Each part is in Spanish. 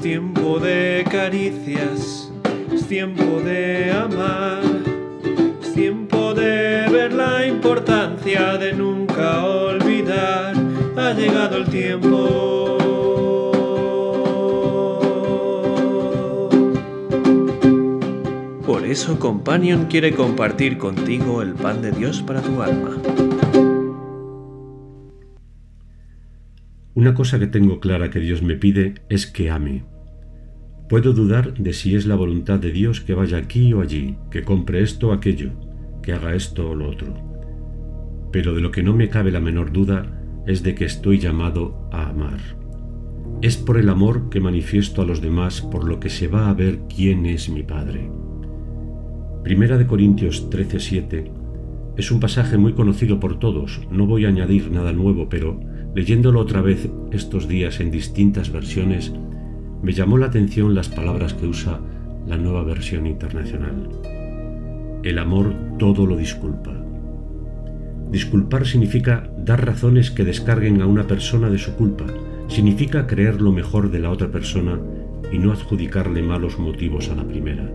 Es tiempo de caricias, es tiempo de amar, es tiempo de ver la importancia de nunca olvidar. Ha llegado el tiempo. Por eso Companion quiere compartir contigo el pan de Dios para tu alma. Una cosa que tengo clara que Dios me pide es que ame. Puedo dudar de si es la voluntad de Dios que vaya aquí o allí, que compre esto o aquello, que haga esto o lo otro. Pero de lo que no me cabe la menor duda es de que estoy llamado a amar. Es por el amor que manifiesto a los demás por lo que se va a ver quién es mi Padre. Primera de Corintios 13:7 es un pasaje muy conocido por todos, no voy a añadir nada nuevo, pero leyéndolo otra vez estos días en distintas versiones, me llamó la atención las palabras que usa la nueva versión internacional. El amor todo lo disculpa. Disculpar significa dar razones que descarguen a una persona de su culpa, significa creer lo mejor de la otra persona y no adjudicarle malos motivos a la primera.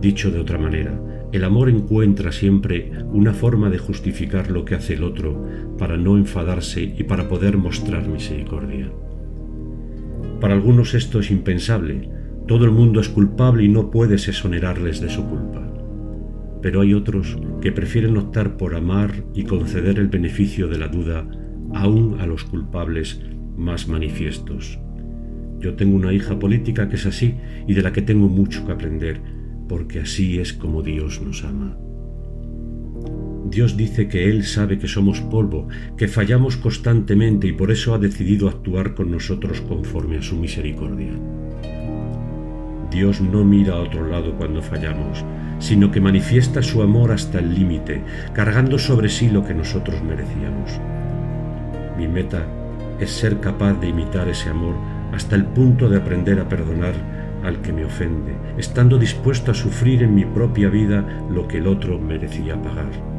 Dicho de otra manera, el amor encuentra siempre una forma de justificar lo que hace el otro para no enfadarse y para poder mostrar misericordia. Para algunos esto es impensable, todo el mundo es culpable y no puedes exonerarles de su culpa. Pero hay otros que prefieren optar por amar y conceder el beneficio de la duda aún a los culpables más manifiestos. Yo tengo una hija política que es así y de la que tengo mucho que aprender porque así es como Dios nos ama. Dios dice que Él sabe que somos polvo, que fallamos constantemente y por eso ha decidido actuar con nosotros conforme a su misericordia. Dios no mira a otro lado cuando fallamos, sino que manifiesta su amor hasta el límite, cargando sobre sí lo que nosotros merecíamos. Mi meta es ser capaz de imitar ese amor hasta el punto de aprender a perdonar al que me ofende, estando dispuesto a sufrir en mi propia vida lo que el otro merecía pagar.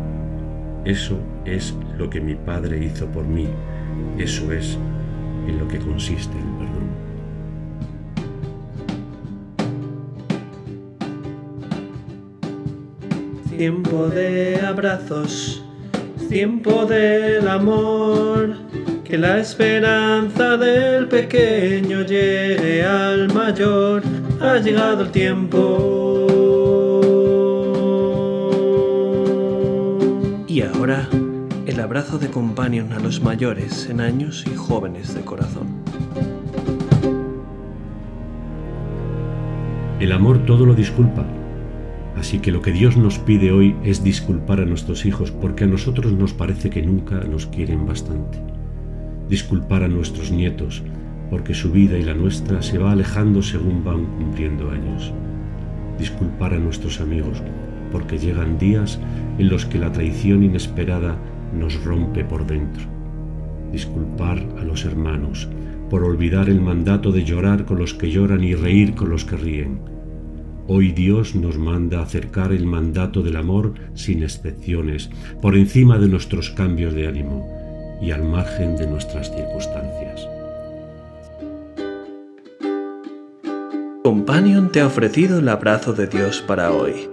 Eso es lo que mi Padre hizo por mí, eso es en lo que consiste el perdón. Tiempo de abrazos, tiempo del amor que la esperanza del pequeño llegue al mayor, ha llegado el tiempo. Ahora, el abrazo de companion a los mayores en años y jóvenes de corazón. El amor todo lo disculpa. Así que lo que Dios nos pide hoy es disculpar a nuestros hijos porque a nosotros nos parece que nunca nos quieren bastante disculpar a nuestros nietos, porque su vida y la nuestra se va alejando según van cumpliendo años. Disculpar a nuestros amigos, porque llegan días en los que la traición inesperada nos rompe por dentro. Disculpar a los hermanos, por olvidar el mandato de llorar con los que lloran y reír con los que ríen. Hoy Dios nos manda acercar el mandato del amor sin excepciones, por encima de nuestros cambios de ánimo y al margen de nuestras circunstancias. Companion te ha ofrecido el abrazo de Dios para hoy.